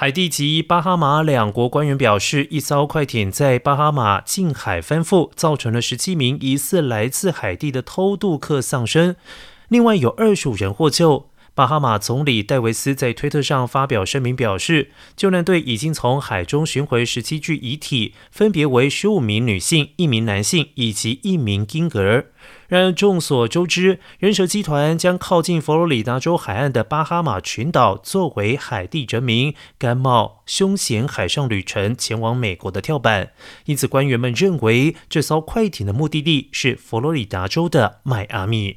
海地及巴哈马两国官员表示，一艘快艇在巴哈马近海翻覆，造成了十七名疑似来自海地的偷渡客丧生，另外有二十五人获救。巴哈马总理戴维斯在推特上发表声明表示，救援队已经从海中寻回十七具遗体，分别为十五名女性、一名男性以及一名婴儿。然而，众所周知，人蛇集团将靠近佛罗里达州海岸的巴哈马群岛作为海地人民甘冒凶险海上旅程前往美国的跳板，因此官员们认为这艘快艇的目的地是佛罗里达州的迈阿密。